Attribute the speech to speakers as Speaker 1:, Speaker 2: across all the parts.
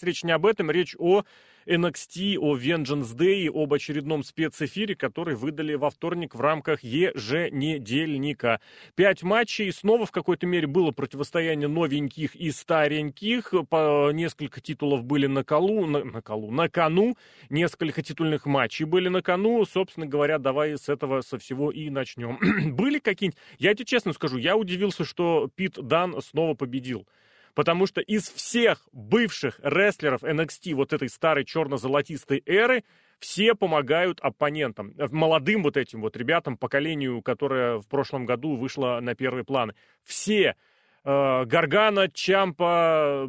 Speaker 1: Речь не об этом, речь о NXT, о Vengeance Day, об очередном спецэфире, который выдали во вторник в рамках еженедельника. Пять матчей, снова в какой-то мере было противостояние новеньких и стареньких, по несколько титулов были на колу, на, на колу, на кону, несколько титульных матчей были на кону, собственно говоря, давай с этого, со всего и начнем. были какие-нибудь, я тебе честно скажу, я удивился, что Пит Дан снова победил. Потому что из всех бывших рестлеров NXT вот этой старой черно-золотистой эры все помогают оппонентам, э, молодым вот этим вот ребятам, поколению, которое в прошлом году вышло на первый план. Все э, Гаргана, Чампа,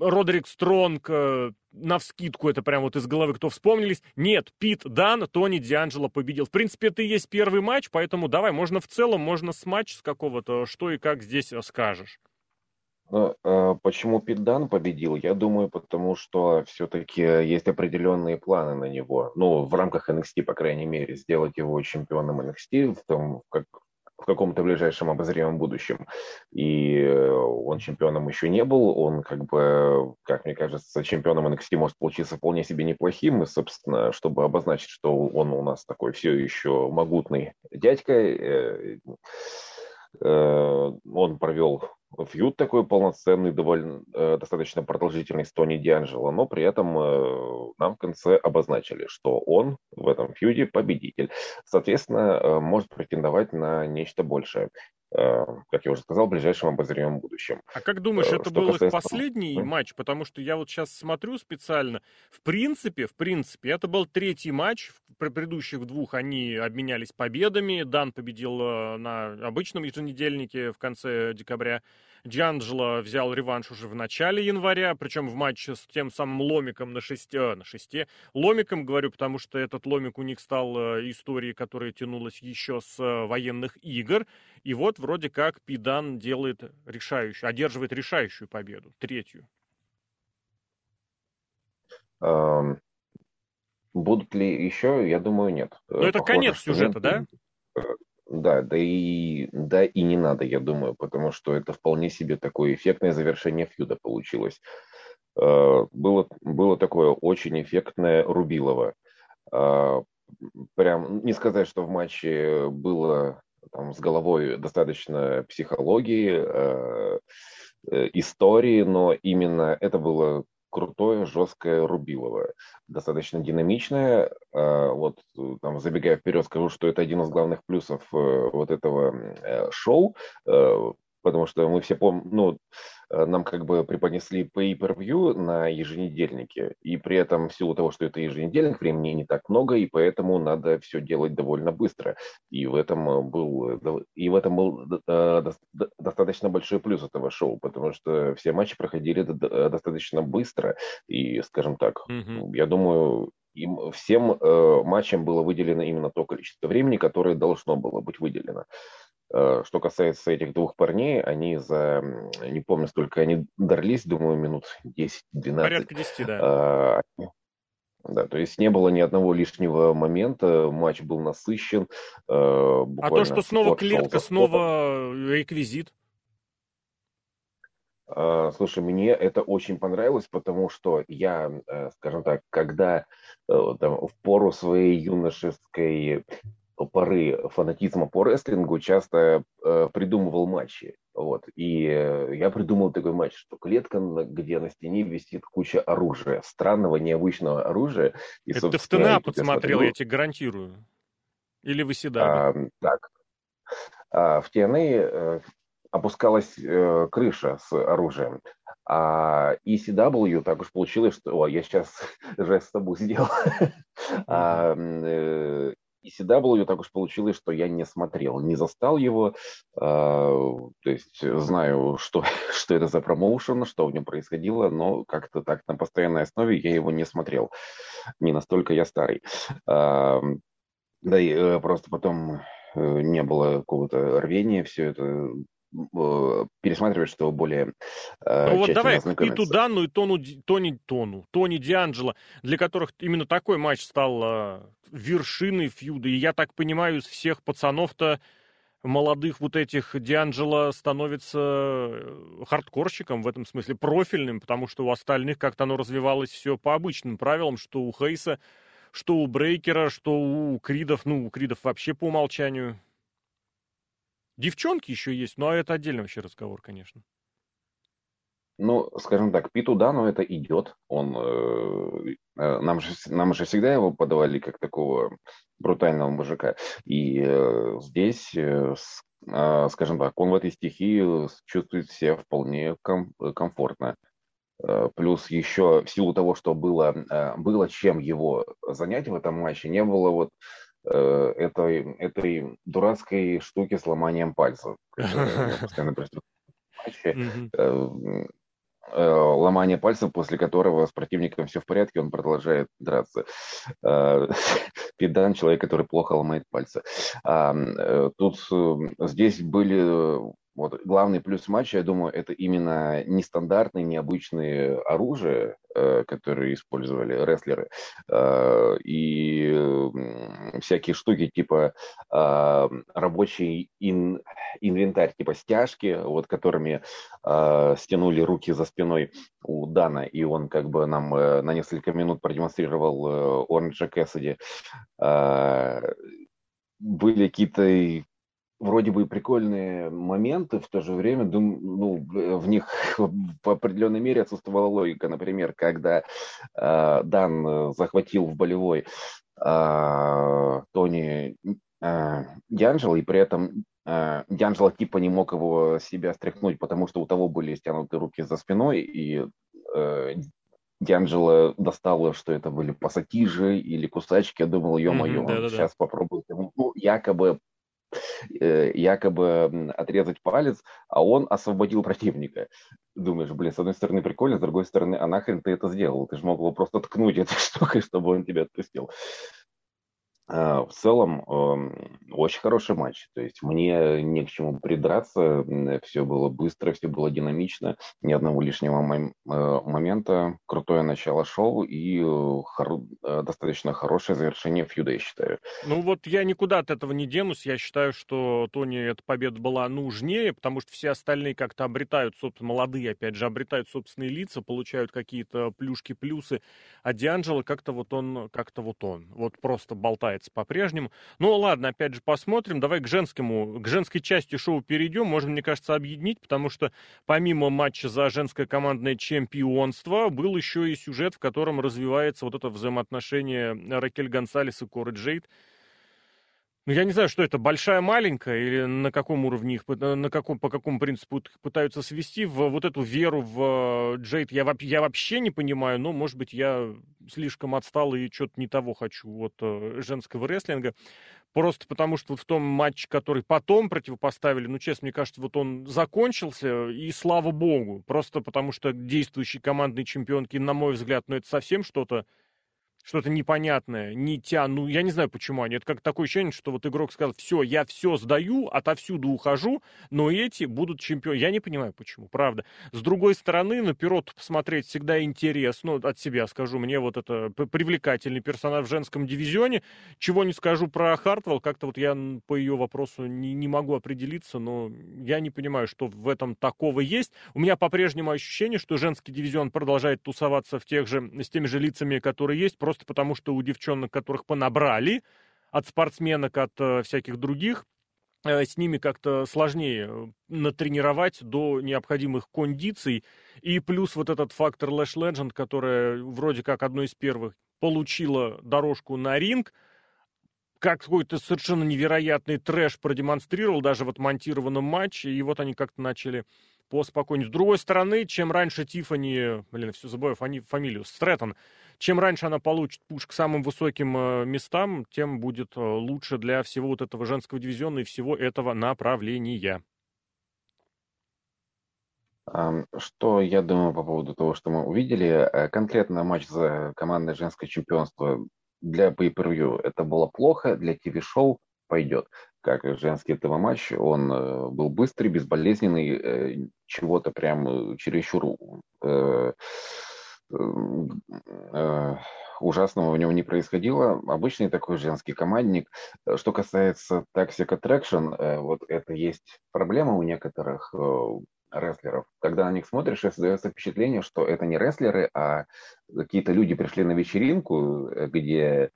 Speaker 1: Родерик Стронг, э, навскидку это прям вот из головы, кто вспомнились. Нет, Пит Дан, Тони Дианджело победил. В принципе, это и есть первый матч, поэтому давай, можно в целом, можно с матч с какого-то, что и как здесь скажешь.
Speaker 2: Ну, э, почему Питдан победил? Я думаю, потому что все-таки есть определенные планы на него. Ну, в рамках NXT, по крайней мере, сделать его чемпионом NXT в том, как в каком-то ближайшем обозримом будущем. И э, он чемпионом еще не был. Он, как бы, как мне кажется, чемпионом NXT может получиться вполне себе неплохим. И, собственно, чтобы обозначить, что он у нас такой все еще могутный дядька, э, он провел фьюд такой полноценный, довольно э, достаточно продолжительный с Тони Дианджело, но при этом э, нам в конце обозначили, что он в этом фьюде победитель. Соответственно, э, может претендовать на нечто большее. Э, как я уже сказал, в ближайшем обозримом будущем.
Speaker 1: А как думаешь, э, это что был касается... их последний mm? матч? Потому что я вот сейчас смотрю специально. В принципе, в принципе, это был третий матч. В предыдущих двух они обменялись победами. Дан победил э, на обычном еженедельнике в конце декабря. Джанджело взял реванш уже в начале января, причем в матче с тем самым ломиком на шесте, на шесте. Ломиком говорю, потому что этот ломик у них стал э, историей, которая тянулась еще с э, военных игр. И вот вроде как Пидан делает решающую, одерживает решающую победу, третью.
Speaker 2: Будут ли еще? Я думаю, нет.
Speaker 1: Но это Похоже, конец сюжета, нет. да?
Speaker 2: Да, да и, да и не надо, я думаю, потому что это вполне себе такое эффектное завершение фьюда получилось. Э, было, было такое очень эффектное Рубилово. Э, прям, не сказать, что в матче было там, с головой достаточно психологии, э, истории, но именно это было крутое, жесткое Рубилово. Достаточно динамичное. А, вот там, забегая вперед, скажу, что это один из главных плюсов э, вот этого э, шоу, э, потому что мы все помним, ну, Э, нам как бы преподнесли pay-per-view на еженедельнике, и при этом в силу того, что это еженедельник, времени не так много, и поэтому надо все делать довольно быстро. И в этом э, был, э, и в этом был достаточно большой плюс этого шоу, потому что все матчи проходили достаточно быстро, и, скажем так, mm-hmm. я думаю, им всем э, матчам было выделено именно то количество времени, которое должно было быть выделено. Э, что касается этих двух парней, они за, не помню, сколько они дрались, думаю, минут 10-12.
Speaker 1: Порядка 10, да. А,
Speaker 2: да, то есть не было ни одного лишнего момента, матч был насыщен.
Speaker 1: А то, что снова клетка, снова реквизит?
Speaker 2: А, слушай, мне это очень понравилось, потому что я, э, скажем так, когда там, в пору своей юношеской поры фанатизма по рестлингу часто э, придумывал матчи. Вот. И э, я придумал такой матч, что клетка, где на стене висит куча оружия, странного, необычного оружия.
Speaker 1: И, Это ты в ТНА подсмотрел, я тебе гарантирую. Или вы седали?
Speaker 2: А, так. А, в ТНА э, опускалась э, крыша с оружием. А ECW так уж получилось, что... О, я сейчас жест с тобой сделал. а, э, ECW так уж получилось, что я не смотрел, не застал его, э, то есть знаю, что, что это за промоушен, что в нем происходило, но как-то так на постоянной основе я его не смотрел, не настолько я старый. Э, да и э, просто потом э, не было какого-то рвения все это пересматривать, что более
Speaker 1: э, Ну вот давай к Питу Данну и Тону, Тони, Тону, Тони Дианджело, для которых именно такой матч стал э, вершиной фьюда. И я так понимаю, из всех пацанов-то молодых вот этих Дианджело становится э, хардкорщиком в этом смысле, профильным, потому что у остальных как-то оно развивалось все по обычным правилам, что у Хейса, что у Брейкера, что у Кридов, ну, у Кридов вообще по умолчанию. Девчонки еще есть, но это отдельный вообще разговор, конечно.
Speaker 2: Ну, скажем так, Питу да, но это идет. Он, э, э, нам, же, нам же всегда его подавали как такого брутального мужика. И э, здесь, э, э, скажем так, он в этой стихии чувствует себя вполне ком, комфортно. Э, плюс еще в силу того, что было, э, было чем его занять в этом матче, не было вот э, этой, этой дурацкой штуки с ломанием пальцев. Постоянно Э, ломание пальцев, после которого с противником все в порядке, он продолжает драться. Э, педан, человек, который плохо ломает пальцы. Э, тут здесь были вот главный плюс матча, я думаю, это именно нестандартные, необычные оружия, э, которые использовали рестлеры, э, и всякие штуки типа э, рабочий ин, инвентарь, типа стяжки, вот которыми стянули руки за спиной у Дана, и он как бы нам на несколько минут продемонстрировал Оранжа Кэссиди. Были какие-то вроде бы прикольные моменты, в то же время дум, ну, в них в определенной мере отсутствовала логика. Например, когда э, Дан захватил в болевой э, Тони э, Дианджело, и при этом э, Дианджело типа не мог его себя стряхнуть, потому что у того были стянуты руки за спиной, и э, Дианджело достало, что это были пассатижи или кусачки. Я думал, ё-моё, mm-hmm, сейчас попробую. Ну, якобы якобы отрезать палец, а он освободил противника. Думаешь, блин, с одной стороны прикольно, с другой стороны, а нахрен ты это сделал? Ты же мог его просто ткнуть этой штукой, чтобы он тебя отпустил. А, в целом, очень хороший матч. То есть мне не к чему придраться. Все было быстро, все было динамично. Ни одного лишнего э, момента. Крутое начало шоу и э. Э, достаточно хорошее завершение фьюда, я считаю.
Speaker 1: Ну вот я никуда от этого не денусь. Я считаю, что Тони эта победа была нужнее, потому что все остальные как-то обретают, собственно, молодые, опять же, обретают собственные лица, получают какие-то плюшки-плюсы. А Дианджело как-то вот он, как-то вот он. Вот просто болтает продолжается по-прежнему. Ну ладно, опять же посмотрим. Давай к женскому, к женской части шоу перейдем. Можно, мне кажется, объединить, потому что помимо матча за женское командное чемпионство был еще и сюжет, в котором развивается вот это взаимоотношение Ракель Гонсалес и Коры Джейд. Ну, я не знаю, что это, большая, маленькая, или на каком уровне их, на каком, по какому принципу пытаются свести в вот эту веру в э, Джейд, я, я вообще не понимаю, но, может быть, я слишком отстал и что-то не того хочу от э, женского рестлинга. Просто потому, что в том матче, который потом противопоставили, ну, честно, мне кажется, вот он закончился, и слава богу. Просто потому, что действующие командные чемпионки, на мой взгляд, ну, это совсем что-то что-то непонятное, не тя, ну, я не знаю, почему они. Это как такое ощущение, что вот игрок сказал, все, я все сдаю, отовсюду ухожу, но эти будут чемпионы. Я не понимаю, почему, правда. С другой стороны, на пирот посмотреть всегда интересно, от себя скажу, мне вот это привлекательный персонаж в женском дивизионе. Чего не скажу про Хартвелл, как-то вот я по ее вопросу не, не могу определиться, но я не понимаю, что в этом такого есть. У меня по-прежнему ощущение, что женский дивизион продолжает тусоваться в тех же, с теми же лицами, которые есть, просто просто потому, что у девчонок, которых понабрали, от спортсменок, от э, всяких других, э, с ними как-то сложнее э, натренировать до необходимых кондиций. И плюс вот этот фактор Lash Legend, которая вроде как одной из первых получила дорожку на ринг, как какой-то совершенно невероятный трэш продемонстрировал даже в отмонтированном матче, и вот они как-то начали поспокойнее. С другой стороны, чем раньше Тифани, блин, все забываю фами, фамилию, Стрэттон, чем раньше она получит пуш к самым высоким э, местам, тем будет э, лучше для всего вот этого женского дивизиона и всего этого направления.
Speaker 2: Что я думаю по поводу того, что мы увидели? Э, конкретно матч за командное женское чемпионство для pay это было плохо, для ТВ-шоу пойдет. Как женский ТВ-матч, он был быстрый, безболезненный, чего-то прям чересчур ужасного у него не происходило. Обычный такой женский командник. Что касается Toxic Attraction, э, вот это есть проблема у некоторых э, рестлеров. Когда на них смотришь, создается впечатление, что это не рестлеры, а какие-то люди пришли на вечеринку, где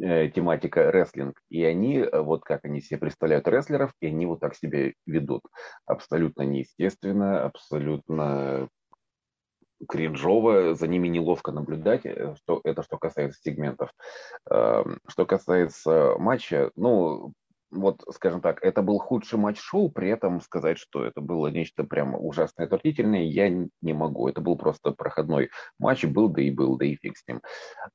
Speaker 2: э, тематика рестлинг, и они, вот как они себе представляют рестлеров, и они вот так себя ведут. Абсолютно неестественно, абсолютно кринжово, за ними неловко наблюдать, э, что, это что касается сегментов. Эм, что касается матча, ну, вот, скажем так, это был худший матч шоу, при этом сказать, что это было нечто прямо ужасное, отвратительное, я не могу. Это был просто проходной матч, был да и был, да и фиг с ним.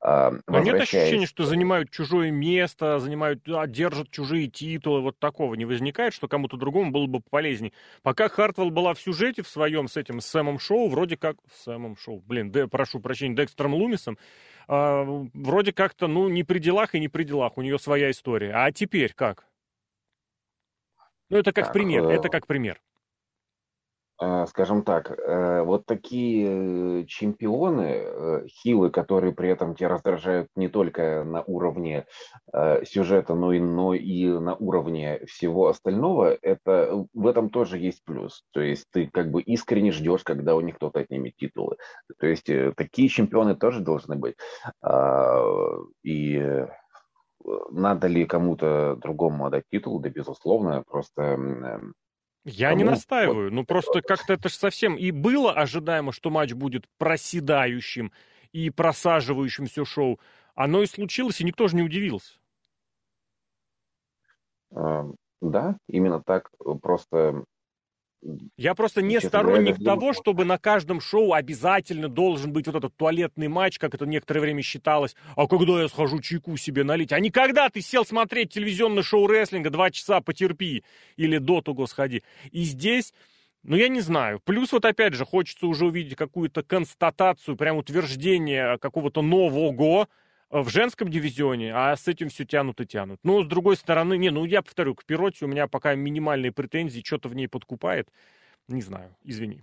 Speaker 1: А, Но нет ощущения, что занимают чужое место, занимают, а, держат чужие титулы, вот такого не возникает, что кому-то другому было бы полезнее. Пока Хартвелл была в сюжете в своем с этим Сэмом Шоу, вроде как... Сэмом Шоу, блин, да, прошу прощения, Декстером Лумисом, э, вроде как-то, ну, не при делах и не при делах, у нее своя история. А теперь как? Ну, это как так, пример, это э, как пример.
Speaker 2: Э, скажем так, э, вот такие чемпионы, хилы, которые при этом тебя раздражают не только на уровне сюжета, но и, но и на уровне всего остального, это в этом тоже есть плюс. То есть ты как бы искренне ждешь, когда у них кто-то отнимет титулы. То есть такие чемпионы тоже должны быть. А, и надо ли кому-то другому отдать титул? Да, безусловно, просто... Эм,
Speaker 1: Я кому... не настаиваю, ну просто как-то это же совсем... И было ожидаемо, что матч будет проседающим и просаживающим все шоу. Оно и случилось, и никто же не удивился.
Speaker 2: Эм, да, именно так. Просто
Speaker 1: я просто не сторонник говоря, того, чтобы на каждом шоу обязательно должен быть вот этот туалетный матч, как это некоторое время считалось. А когда я схожу чайку себе налить? А никогда ты сел смотреть телевизионное шоу рестлинга, два часа потерпи или до того сходи. И здесь ну, я не знаю. Плюс вот опять же хочется уже увидеть какую-то констатацию, прям утверждение какого-то нового в женском дивизионе, а с этим все тянут и тянут. Но, с другой стороны, не, ну, я повторю, к Пироте у меня пока минимальные претензии, что-то в ней подкупает. Не знаю, извини.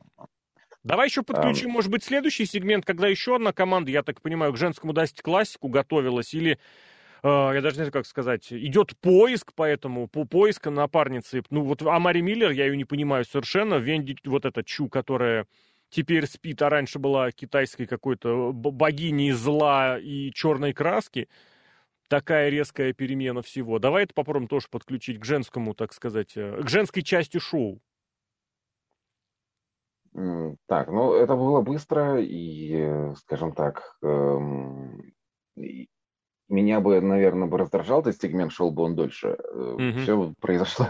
Speaker 1: Давай еще подключим, может быть, следующий сегмент, когда еще одна команда, я так понимаю, к женскому Дасти классику готовилась, или, э, я даже не знаю, как сказать, идет поиск, поэтому, по поиску напарницы. Ну, вот Амари Миллер, я ее не понимаю совершенно, Венди, вот эта Чу, которая теперь спит, а раньше была китайской какой-то богиней зла и черной краски. Такая резкая перемена всего. Давай это попробуем тоже подключить к женскому, так сказать, э, к женской части шоу.
Speaker 2: Так, ну это было быстро и, э, скажем так, эм, меня бы, наверное, бы раздражал этот сегмент, шел бы он дольше. Угу. Все произошло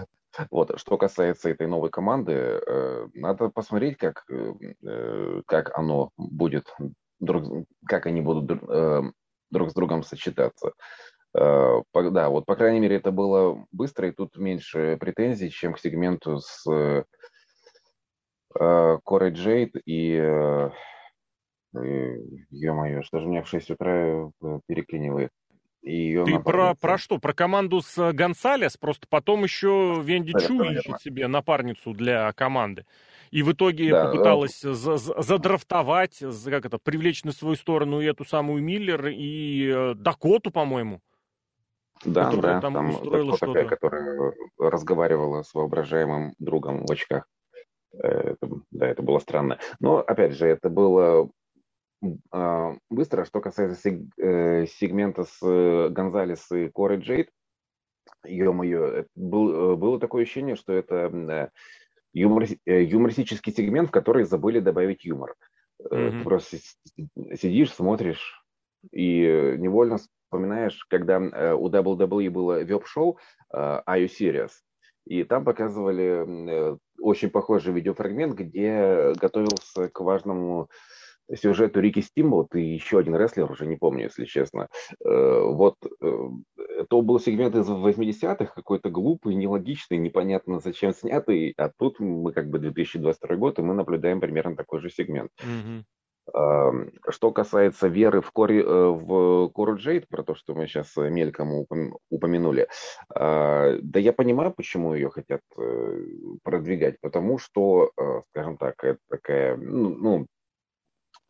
Speaker 2: вот, что касается этой новой команды, э, надо посмотреть, как, э, как оно будет, друг, как они будут э, друг с другом сочетаться. Да, вот, по крайней мере, это было быстро, и тут меньше претензий, чем к сегменту с Корой Джейд и Ё-моё, что же меня в 6 утра переклинивает?
Speaker 1: Ее Ты про, про что? Про команду с Гонсалес? Просто потом еще Венди Чу ищет себе напарницу для команды. И в итоге да, попыталась да. задрафтовать, как это, привлечь на свою сторону и эту самую Миллер, и э, Дакоту, по-моему.
Speaker 2: Да, да, там, там устроила что-то. Такая, которая разговаривала с воображаемым другом в очках. Э, это, да, это было странно. Но, опять же, это было быстро, что касается э, сегмента с э, Гонзалес и Корой Джейд, ё-моё, был, э, было такое ощущение, что это юмор, юмористический сегмент, в который забыли добавить юмор. Mm-hmm. Ты просто сидишь, смотришь и невольно вспоминаешь, когда у WWE было веб-шоу Are You Serious? И там показывали очень похожий видеофрагмент, где готовился к важному сюжету Рики Стимбот и еще один рестлер, уже не помню, если честно. Э, вот э, это был сегмент из 80-х, какой-то глупый, нелогичный, непонятно зачем снятый, а тут мы как бы 2022 год, и мы наблюдаем примерно такой же сегмент. Mm-hmm. Что касается веры в, Кори, э, в Кору Джейд, про то, что мы сейчас мельком упомянули, да я понимаю, почему ее хотят продвигать, потому что, скажем так, это такая, ну, ну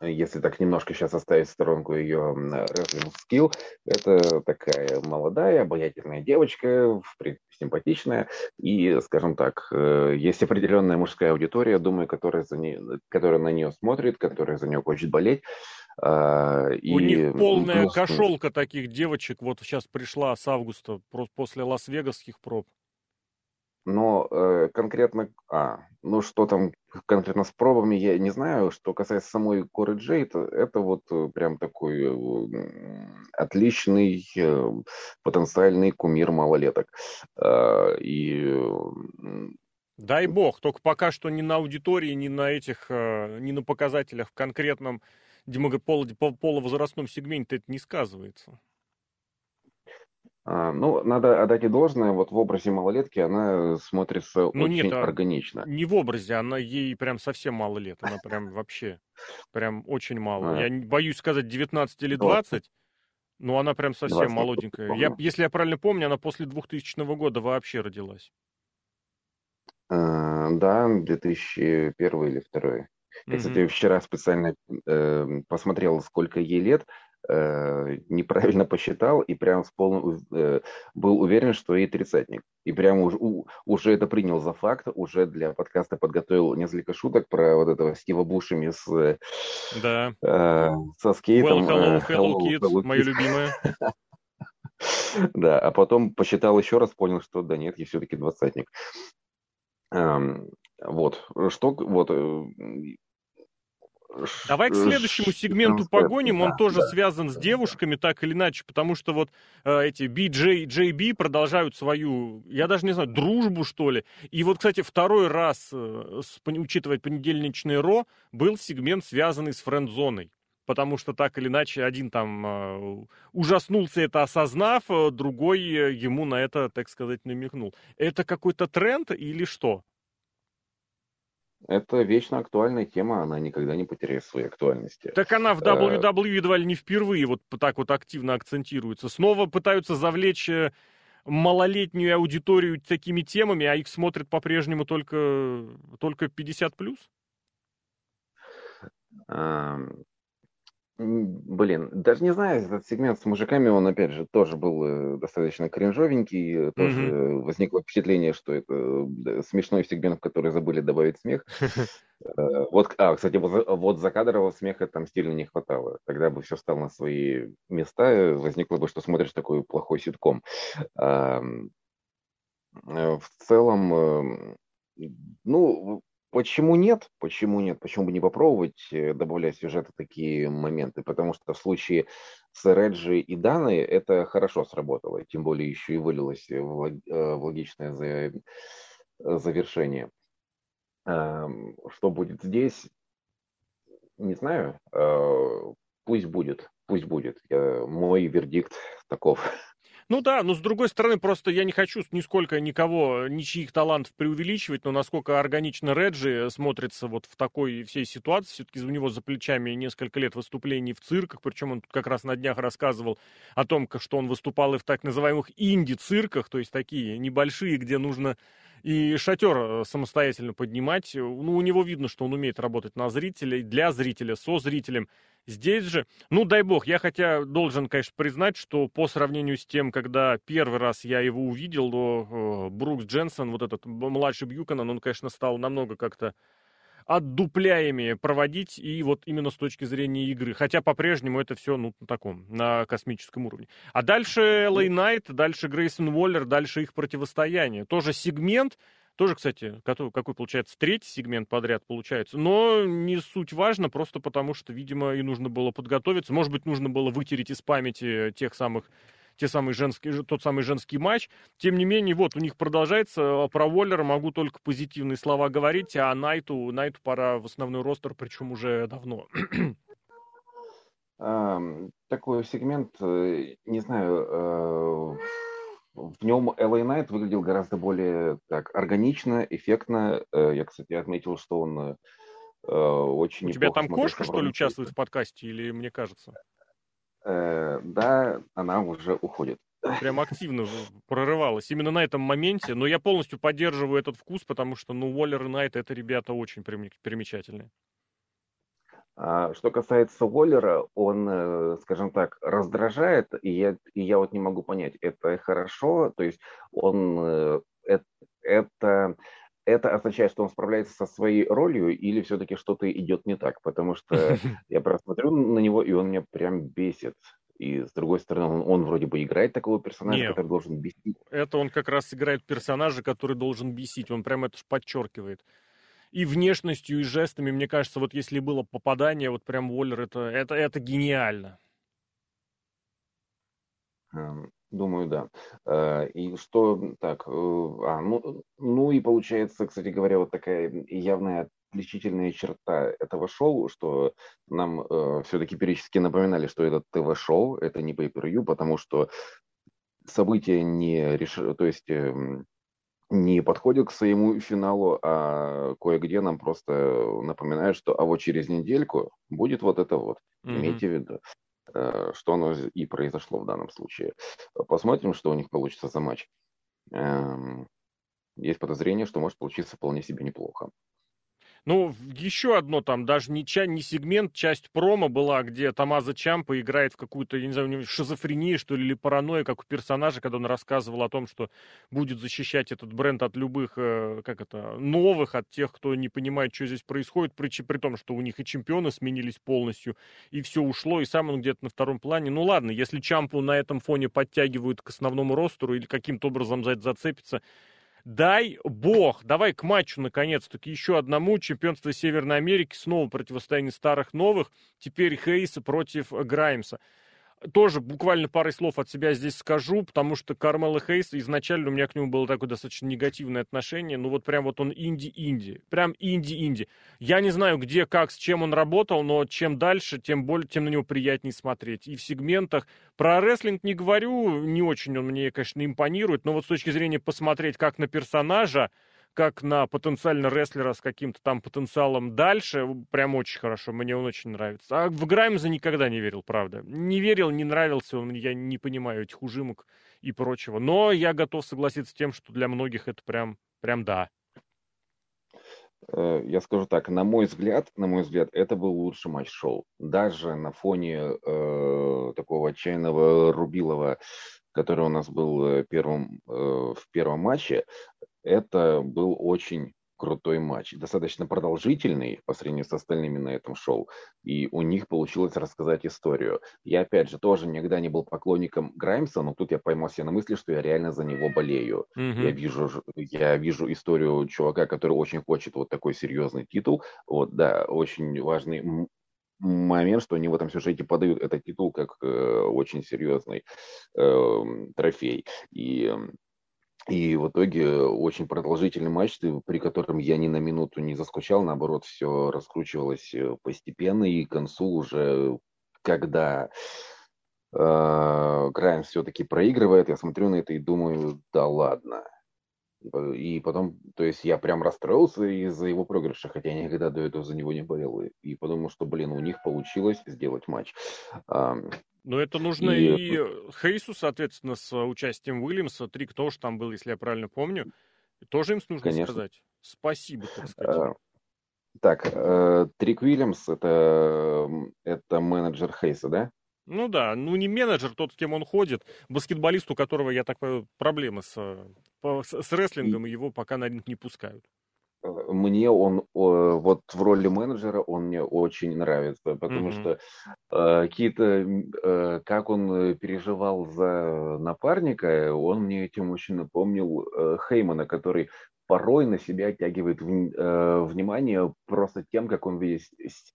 Speaker 2: если так немножко сейчас оставить в сторонку ее wrestling скилл, это такая молодая, обаятельная девочка, симпатичная, и, скажем так, э, есть определенная мужская аудитория, думаю, которая, за ней, которая на нее смотрит, которая за нее хочет болеть.
Speaker 1: А, и У них полная плюс... кошелка таких девочек, вот сейчас пришла с августа, после Лас-Вегасских проб.
Speaker 2: Но э, конкретно, а, ну что там конкретно с пробами, я не знаю. Что касается самой Коры Джейд, это вот э, прям такой э, отличный э, потенциальный кумир малолеток. Э, и
Speaker 1: Дай бог, только пока что ни на аудитории, ни на этих, э, ни на показателях в конкретном половозрастном сегменте это не сказывается.
Speaker 2: А, ну, надо отдать и должное, вот в образе малолетки она смотрится ну, очень нет, а органично.
Speaker 1: Не в образе, она ей прям совсем мало лет, она прям вообще, прям очень мало. А. Я боюсь сказать 19 или 20, но она прям совсем молоденькая. Я, если я правильно помню, она после 2000 года вообще родилась.
Speaker 2: А, да, 2001 или 2. Я, кстати, вчера специально э, посмотрел, сколько ей лет, неправильно посчитал и прям с полным, э, был уверен, что ей тридцатник. И прям уж, у, уже это принял за факт, уже для подкаста подготовил несколько шуток про вот этого Стива Бушеми с,
Speaker 1: да.
Speaker 2: э, со скейтом.
Speaker 1: Well, hello, э, hello, hello kids, hello, мои любимые.
Speaker 2: Да, а потом посчитал еще раз, понял, что да нет, я все-таки двадцатник. Эм, вот, что, вот, э,
Speaker 1: Давай к следующему сегменту погоним. Он тоже связан с девушками, так или иначе, потому что вот э, эти BJ, JB продолжают свою, я даже не знаю, дружбу, что ли. И вот, кстати, второй раз, э, с, учитывая понедельничный Ро, был сегмент, связанный с френд-зоной. Потому что так или иначе один там э, ужаснулся это осознав, э, другой э, ему на это, так сказать, намекнул. Это какой-то тренд или что?
Speaker 2: Это вечно актуальная тема, она никогда не потеряет своей актуальности.
Speaker 1: Так она в WWE едва ли не впервые вот так вот активно акцентируется. Снова пытаются завлечь э, малолетнюю аудиторию такими темами, а их смотрят по-прежнему только, только 50+.
Speaker 2: Блин, даже не знаю, этот сегмент с мужиками, он, опять же, тоже был э, достаточно кринжовенький. Тоже mm-hmm. возникло впечатление, что это смешной сегмент, в который забыли добавить смех. Э, вот, а, кстати, вот, вот закадрового смеха там стильно не хватало. Тогда бы все стало на свои места, возникло бы, что смотришь такой плохой ситком. В целом, эм, ну, Почему нет? Почему нет? Почему бы не попробовать э, добавлять сюжеты такие моменты? Потому что в случае с Реджи и Даной это хорошо сработало, тем более еще и вылилось в э, логичное завершение. Что будет здесь? Не знаю. Э, пусть будет. Пусть будет. Мой вердикт таков.
Speaker 1: Ну да, но с другой стороны, просто я не хочу нисколько никого, ничьих талантов преувеличивать, но насколько органично Реджи смотрится вот в такой всей ситуации, все-таки у него за плечами несколько лет выступлений в цирках, причем он как раз на днях рассказывал о том, что он выступал и в так называемых инди-цирках, то есть такие небольшие, где нужно и шатер э, самостоятельно поднимать. Ну, у него видно, что он умеет работать на зрителя, для зрителя, со зрителем. Здесь же, ну дай бог, я хотя должен, конечно, признать, что по сравнению с тем, когда первый раз я его увидел, то э, Брукс Дженсон, вот этот младший Бьюканан, он, конечно, стал намного как-то отдупляемее проводить и вот именно с точки зрения игры. Хотя по-прежнему это все ну, на таком, на космическом уровне. А дальше Элэй Найт, дальше Грейсон Уоллер, дальше их противостояние. Тоже сегмент, тоже, кстати, какой, какой получается третий сегмент подряд получается. Но не суть важно, просто потому что, видимо, и нужно было подготовиться. Может быть, нужно было вытереть из памяти тех самых те самые женские, тот самый женский матч. Тем не менее, вот у них продолжается. А про Воллера могу только позитивные слова говорить, а Найту, Найту пора в основной ростер, причем уже давно.
Speaker 2: Такой сегмент, э, не знаю, э, в нем LA Knight выглядел гораздо более так органично, эффектно. Э, я, кстати, отметил, что он очень
Speaker 1: У тебя там кошка, что ли, участвует в подкасте, или мне кажется?
Speaker 2: Э, да, она уже уходит.
Speaker 1: Прям активно прорывалась именно на этом моменте. Но я полностью поддерживаю этот вкус, потому что, ну, Уоллер и Найт это ребята очень примечательные.
Speaker 2: А что касается Уоллера, он, э, скажем так, раздражает, и я, и я вот не могу понять, это хорошо, то есть он, э, это, это, это означает, что он справляется со своей ролью или все-таки что-то идет не так, потому что я просто смотрю на него, и он меня прям бесит. И с другой стороны, он, он вроде бы играет такого персонажа, Нет, который должен бесить.
Speaker 1: Это он как раз играет персонажа, который должен бесить. Он прям это подчеркивает и внешностью, и жестами. Мне кажется, вот если было попадание, вот прям Уоллер, это, это, это гениально.
Speaker 2: Эм, думаю, да. Э, и что так, э, а, ну, ну и получается, кстати говоря, вот такая явная отличительная черта этого шоу, что нам э, все-таки периодически напоминали, что это ТВ-шоу, это не pay-per-view, потому что события не решили, то есть э, не подходит к своему финалу, а кое-где нам просто напоминают, что а вот через недельку будет вот это вот. Mm-hmm. Имейте в виду, что оно и произошло в данном случае. Посмотрим, что у них получится за матч. Эм, есть подозрение, что может получиться вполне себе неплохо.
Speaker 1: Ну, еще одно там, даже не, ча, не сегмент, часть промо была, где Тамаза Чампа играет в какую-то, я не знаю, шизофрению, что ли, или паранойю, как у персонажа, когда он рассказывал о том, что будет защищать этот бренд от любых, э, как это, новых, от тех, кто не понимает, что здесь происходит, при, при том, что у них и чемпионы сменились полностью, и все ушло, и сам он где-то на втором плане. Ну ладно, если Чампу на этом фоне подтягивают к основному ростеру или каким-то образом за это зацепится, Дай бог, давай к матчу наконец-таки еще одному. Чемпионство Северной Америки, снова противостояние старых новых. Теперь Хейса против Граймса тоже буквально парой слов от себя здесь скажу, потому что Кармела Хейс, изначально у меня к нему было такое достаточно негативное отношение, ну вот прям вот он инди-инди, прям инди-инди. Я не знаю, где, как, с чем он работал, но чем дальше, тем более, тем на него приятнее смотреть. И в сегментах, про рестлинг не говорю, не очень он мне, конечно, импонирует, но вот с точки зрения посмотреть как на персонажа, как на потенциально рестлера с каким-то там потенциалом дальше, прям очень хорошо, мне он очень нравится. А в Граймза никогда не верил, правда. Не верил, не нравился он, я не понимаю этих ужимок и прочего. Но я готов согласиться с тем, что для многих это прям, прям да.
Speaker 2: Э, я скажу так, на мой взгляд, на мой взгляд, это был лучший матч шоу. Даже на фоне э, такого отчаянного Рубилова, который у нас был э, первым, э, в первом матче, это был очень крутой матч, достаточно продолжительный по сравнению с остальными на этом шоу, и у них получилось рассказать историю. Я, опять же, тоже никогда не был поклонником Граймса, но тут я поймал себя на мысли, что я реально за него болею. Mm-hmm. Я, вижу, я вижу историю чувака, который очень хочет вот такой серьезный титул. Вот, да, очень важный момент, что они в этом сюжете подают этот титул как э, очень серьезный э, трофей. И и в итоге очень продолжительный матч, при котором я ни на минуту не заскучал, наоборот, все раскручивалось э, постепенно, и к концу уже, когда э, Грайм все-таки проигрывает, я смотрю на это и думаю, да ладно. И потом, то есть я прям расстроился из-за его проигрыша, хотя я никогда до этого за него не болел. И подумал, что, блин, у них получилось сделать матч.
Speaker 1: Но это нужно и... и Хейсу, соответственно, с участием Уильямса. Трик тоже там был, если я правильно помню. Тоже им нужно Конечно. сказать. Спасибо, так сказать. А,
Speaker 2: так, э, Трик Уильямс это, это менеджер Хейса, да?
Speaker 1: Ну да, ну не менеджер, тот, с кем он ходит, баскетболист, у которого, я так понимаю, проблемы с, с, с рестлингом, и его пока на ринг не пускают.
Speaker 2: Мне он вот в роли менеджера он мне очень нравится, потому mm-hmm. что э, какие-то э, как он переживал за напарника, он мне этим очень напомнил э, Хеймана, который порой на себя оттягивает э, внимание просто тем, как он весь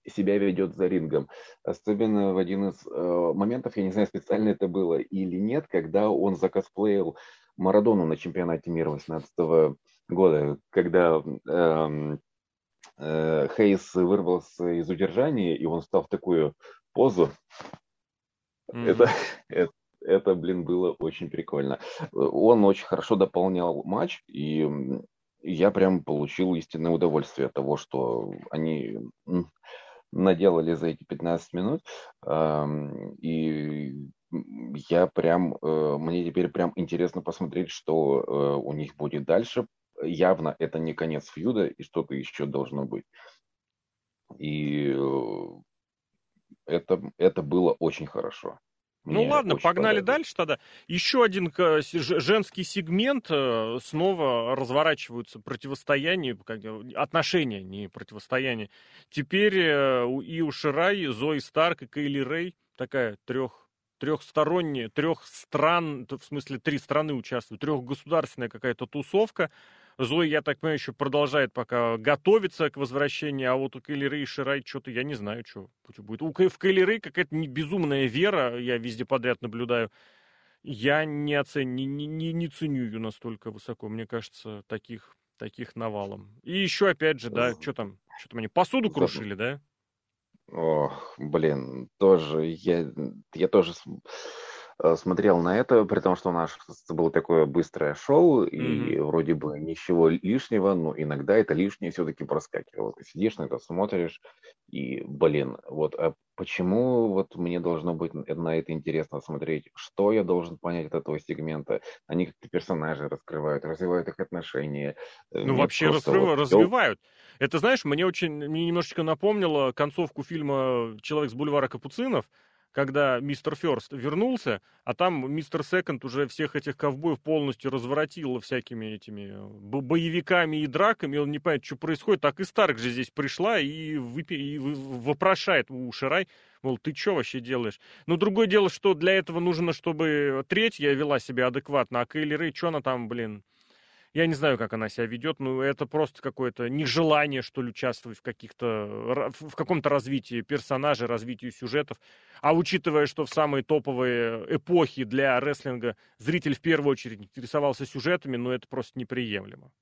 Speaker 2: себя ведет за рингом. Особенно в один из э, моментов, я не знаю, специально это было или нет, когда он закосплеил Марадону на чемпионате мира 18 года, когда эм, э, Хейс вырвался из удержания, и он стал в такую позу. Mm-hmm. Это, это, это, блин, было очень прикольно. Он очень хорошо дополнял матч, и я прям получил истинное удовольствие от того, что они наделали за эти 15 минут. И я прям, э, мне теперь прям интересно посмотреть, что э, у них будет дальше. Явно это не конец фьюда, и что-то еще должно быть. И э, это, это было очень хорошо.
Speaker 1: Ну Мне ладно, погнали дальше тогда. Еще один женский сегмент. Э, снова разворачиваются противостояния, отношения, не противостояние. Теперь э, и у Ширай, Зои Старк и Кейли Рэй такая трех трехсторонняя, трех стран, в смысле три страны участвуют, трехгосударственная какая-то тусовка. Зои, я так понимаю, еще продолжает пока готовиться к возвращению, а вот у Келли Рэй и Ширай что-то, я не знаю, что будет. У, в Келли Рэй какая-то безумная вера, я везде подряд наблюдаю. Я не, оцен... не, не, не ценю ее настолько высоко. Мне кажется, таких, таких навалом. И еще, опять же, да, что там, что там они, посуду крушили, да?
Speaker 2: Ох, блин, тоже, я, я тоже смотрел на это, при том, что у нас было такое быстрое шоу, и mm-hmm. вроде бы ничего лишнего, но иногда это лишнее все-таки проскакивало. Ты сидишь на это, смотришь, и, блин, вот а почему вот мне должно быть на это интересно смотреть? Что я должен понять от этого сегмента? Они как-то персонажи раскрывают, развивают их отношения.
Speaker 1: Э, ну, вообще раскрыв... вот... развивают. Это, знаешь, мне очень, мне немножечко напомнило концовку фильма «Человек с бульвара Капуцинов», когда мистер Ферст вернулся, а там мистер Секонд уже всех этих ковбоев полностью разворотил всякими этими э, боевиками и драками, он не понимает, что происходит, так и Старк же здесь пришла и, выпи- и вопрошает у Ширай, мол, ты что вообще делаешь? Но другое дело, что для этого нужно, чтобы третья вела себя адекватно, а Кейли Рэй, что она там, блин, я не знаю, как она себя ведет, но это просто какое-то нежелание, что ли, участвовать в каких-то, в каком-то развитии персонажей, развитии сюжетов. А учитывая, что в самые топовые эпохи для рестлинга зритель в первую очередь интересовался сюжетами, ну, это просто неприемлемо.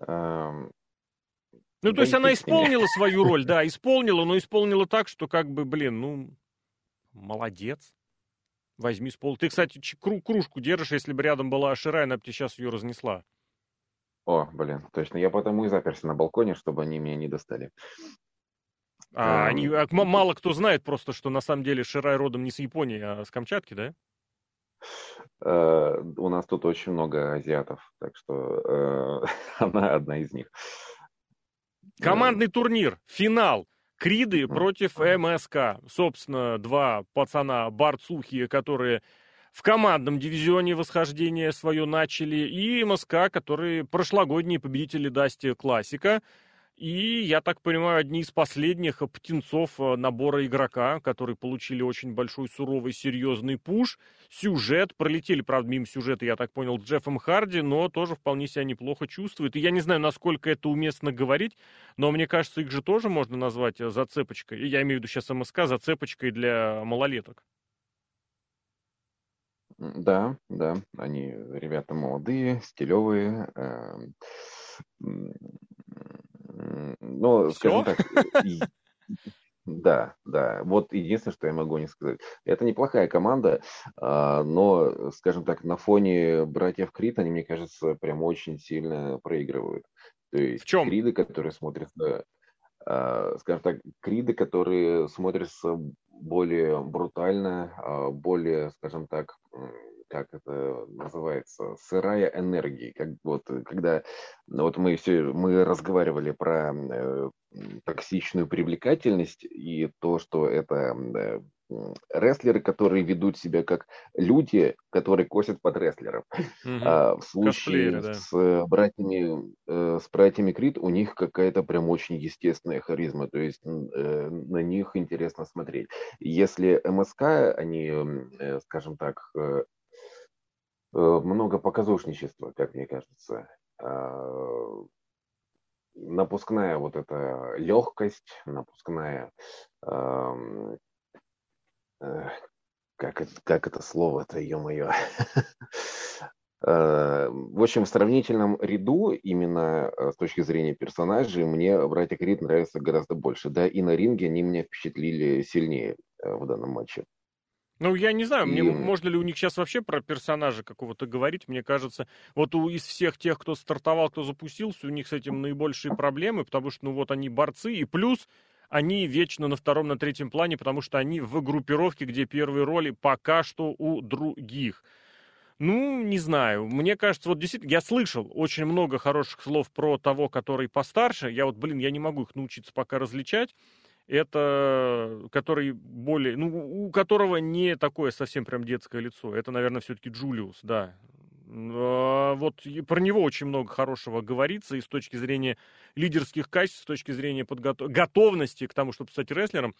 Speaker 1: Um... Ну, то есть она исполнила свою роль, да, исполнила, но исполнила так, что как бы, блин, ну, молодец. Возьми с пола. Ты, кстати, кру кружку держишь, если бы рядом была Ашира, она бы тебе сейчас ее разнесла.
Speaker 2: О, блин, точно. Я потому и заперся на балконе, чтобы они меня не достали.
Speaker 1: А, они, а, мало кто знает просто, что на самом деле Ширай родом не с Японии, а с Камчатки, да?
Speaker 2: Uh, у нас тут очень много азиатов, так что uh, она одна из них.
Speaker 1: Командный uh... турнир, финал. Криды против МСК. Собственно, два пацана борцухи, которые в командном дивизионе восхождения свое начали, и МСК, которые прошлогодние победители Дасти Классика. И, я так понимаю, одни из последних птенцов э, набора игрока, которые получили очень большой, суровый, серьезный пуш. Сюжет, пролетели, правда, мимо сюжета, я так понял, с Джеффом Харди, но тоже вполне себя неплохо чувствует. И я не знаю, насколько это уместно говорить, но мне кажется, их же тоже можно назвать э, зацепочкой. Я имею в виду сейчас МСК, зацепочкой для малолеток.
Speaker 2: Да, да, они ребята молодые, стилевые, э, ну, скажем так, да, да. Вот единственное, что я могу не сказать. Это неплохая команда, а, но, скажем так, на фоне братьев Крит они, мне кажется, прям очень сильно проигрывают. То есть
Speaker 1: В чем?
Speaker 2: Криды, которые смотрятся, а, скажем так, Криды, которые смотрятся более брутально, а, более, скажем так, как это называется, сырая энергия. Как вот, когда ну, вот мы все, мы разговаривали про э, токсичную привлекательность и то, что это э, рестлеры, которые ведут себя как люди, которые косят под рестлеров. Угу. А в случае да. с братьями э, с братьями Крит у них какая-то прям очень естественная харизма, то есть э, на них интересно смотреть. Если МСК, они, э, скажем так, э, Э, много показушничества, как мне кажется. А, напускная вот эта легкость, напускная э, как как это слово-то, ё-моё. Э, в общем, в сравнительном ряду, именно с точки зрения персонажей, мне братья Крид нравятся гораздо больше. Да, и на ринге они меня впечатлили сильнее в данном матче.
Speaker 1: Ну, я не знаю, мне, можно ли у них сейчас вообще про персонажа какого-то говорить. Мне кажется, вот у, из всех тех, кто стартовал, кто запустился, у них с этим наибольшие проблемы, потому что, ну, вот они борцы, и плюс они вечно на втором, на третьем плане, потому что они в группировке, где первые роли пока что у других. Ну, не знаю. Мне кажется, вот действительно, я слышал очень много хороших слов про того, который постарше. Я вот, блин, я не могу их научиться пока различать. Это который более, ну, у которого не такое совсем прям детское лицо. Это, наверное, все-таки Джулиус, да. А, вот про него очень много хорошего говорится и с точки зрения лидерских качеств, с точки зрения подготов... готовности к тому, чтобы стать рестлером.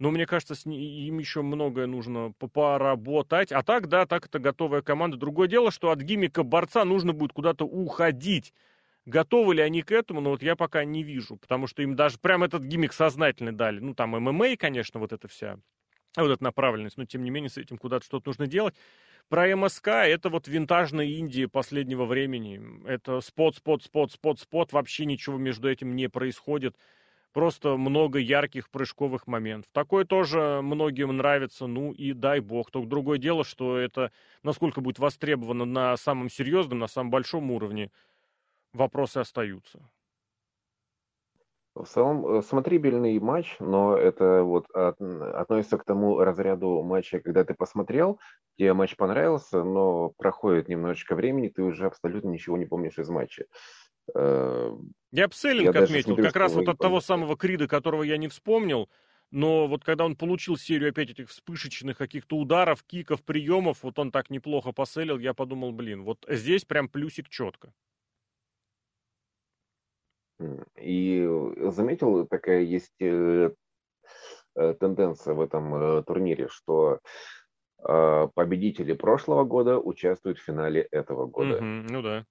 Speaker 1: Но мне кажется, с им еще многое нужно поработать. А так, да, так это готовая команда. Другое дело, что от гимика борца нужно будет куда-то уходить. Готовы ли они к этому, но вот я пока не вижу, потому что им даже прям этот гимик сознательно дали. Ну, там ММА, конечно, вот эта вся, вот эта направленность, но тем не менее с этим куда-то что-то нужно делать. Про МСК это вот винтажная Индия последнего времени. Это спот, спот, спот, спот, спот. Вообще ничего между этим не происходит. Просто много ярких прыжковых моментов. Такое тоже многим нравится, ну и дай бог. Только другое дело, что это насколько будет востребовано на самом серьезном, на самом большом уровне, вопросы остаются.
Speaker 2: В целом, э, смотрибельный матч, но это вот от, относится к тому разряду матча, когда ты посмотрел, тебе матч понравился, но проходит немножечко времени, ты уже абсолютно ничего не помнишь из матча.
Speaker 1: Э, я бы selling отметил, как раз вот от того самого Крида, которого я не вспомнил, но вот когда он получил серию опять этих вспышечных каких-то ударов, киков, приемов, вот он так неплохо поселлил, я подумал, блин, вот здесь прям плюсик четко.
Speaker 2: И заметил, такая есть э, э, тенденция в этом э, турнире, что а, победители прошлого года участвуют в финале этого года.
Speaker 1: Mm-hmm, ну да.